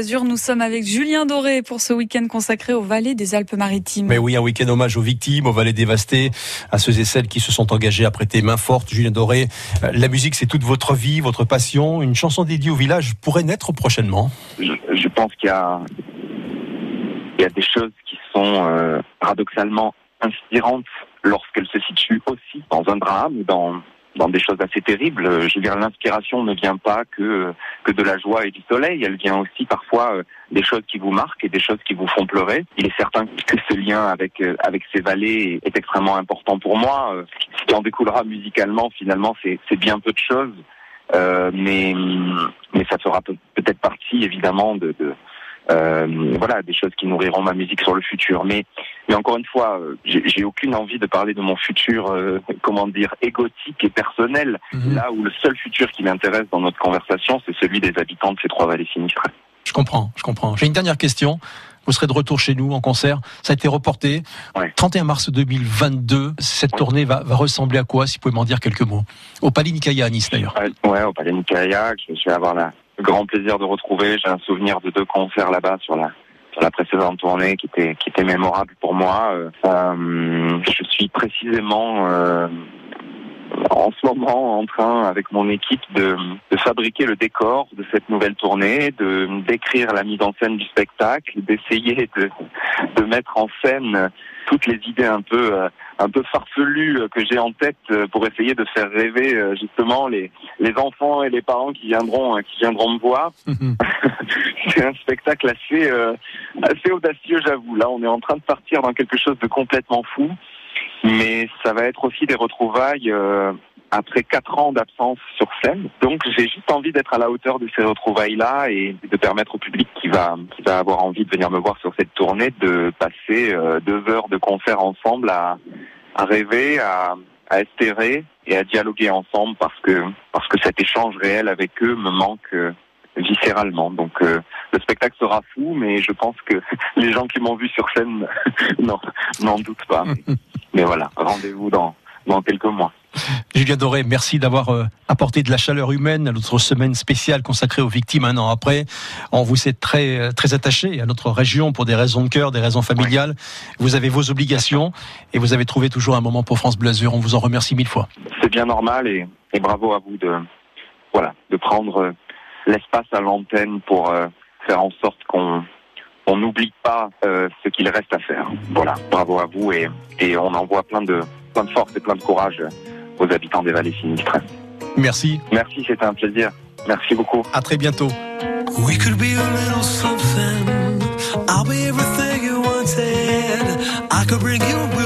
Nous sommes avec Julien Doré pour ce week-end consacré aux vallées des Alpes-Maritimes. Mais oui, un week-end hommage aux victimes, aux vallées dévastées, à ceux et celles qui se sont engagés à prêter main forte. Julien Doré, euh, la musique, c'est toute votre vie, votre passion. Une chanson dédiée au village pourrait naître prochainement. Je, pense qu'il y a, il y a des choses qui sont euh, paradoxalement inspirantes lorsqu'elles se situent aussi dans un drame, dans dans des choses assez terribles. Euh, je veux dire, l'inspiration ne vient pas que que de la joie et du soleil. Elle vient aussi parfois euh, des choses qui vous marquent et des choses qui vous font pleurer. Il est certain que ce lien avec euh, avec ces vallées est extrêmement important pour moi. Ce qui en découlera musicalement, finalement, c'est c'est bien peu de choses. Euh, mais mais ça fera peut-être partie évidemment de, de euh, voilà, des choses qui nourriront ma musique sur le futur. Mais, mais encore une fois, euh, j'ai aucune envie de parler de mon futur, euh, comment dire, égotique et personnel. Mhm. Là où le seul futur qui m'intéresse dans notre conversation, c'est celui des habitants de ces trois vallées sinistrées. Je comprends, je comprends. J'ai une dernière question. Vous serez de retour chez nous en concert. Ça a été reporté. 31 mars 2022. Cette tournée va, va, ressembler à quoi, si vous pouvez m'en dire quelques mots? Au Palais Nicaïa à Nice, d'ailleurs. Ouais, au Palais Nicaïa. Je vais avoir la, grand plaisir de retrouver. J'ai un souvenir de deux concerts là-bas sur la sur la précédente tournée qui était qui était mémorable pour moi. Euh, euh je suis précisément euh, en ce moment en train, avec mon équipe, de, de, fabriquer le décor de cette nouvelle tournée, de d'écrire la mise en scène du spectacle, d'essayer de, de mettre en scène toutes les idées un peu euh, un peu farfelues que j'ai en tête pour essayer de faire rêver euh, justement les les enfants et les parents qui viendront qui viendront me voir. C'est un spectacle assez assez audacieux, j'avoue. Là, on est en train de partir dans quelque chose de complètement fou mais ça va être aussi des retrouvailles euh, après quatre ans d'absence sur scène. Donc j'ai juste envie d'être à la hauteur de ces retrouvailles-là et de permettre au public qui va qui va avoir envie de venir me voir sur cette tournée de passer euh, deux heures de concert ensemble à, à rêver, à, à espérer et à dialoguer ensemble parce que parce que cet échange réel avec eux me manque euh, viscéralement. Donc euh, le spectacle sera fou, mais je pense que les gens qui m'ont vu sur scène n'en doutent pas. Mais, voilà, rendez-vous dans, dans quelques mois. Julien Doré, merci d'avoir euh, apporté de la chaleur humaine à notre semaine spéciale consacrée aux victimes un an après. On vous est très euh, très attaché à notre région pour des raisons de cœur, des raisons familiales. Vous avez vos obligations et vous avez trouvé toujours un moment pour France Blasure. On vous en remercie mille fois. C'est bien normal et, et bravo à vous de voilà de prendre l'espace à l'antenne pour euh, faire en sorte qu'on on n'oublie pas euh, ce qu'il reste à faire. Voilà, bravo à vous et, et on envoie plein de, plein de force et plein de courage aux habitants des vallées sinistres. Merci. Merci, c'était un plaisir. Merci beaucoup. À très bientôt. We could be a little something. I'll be everything you wanted. I could bring you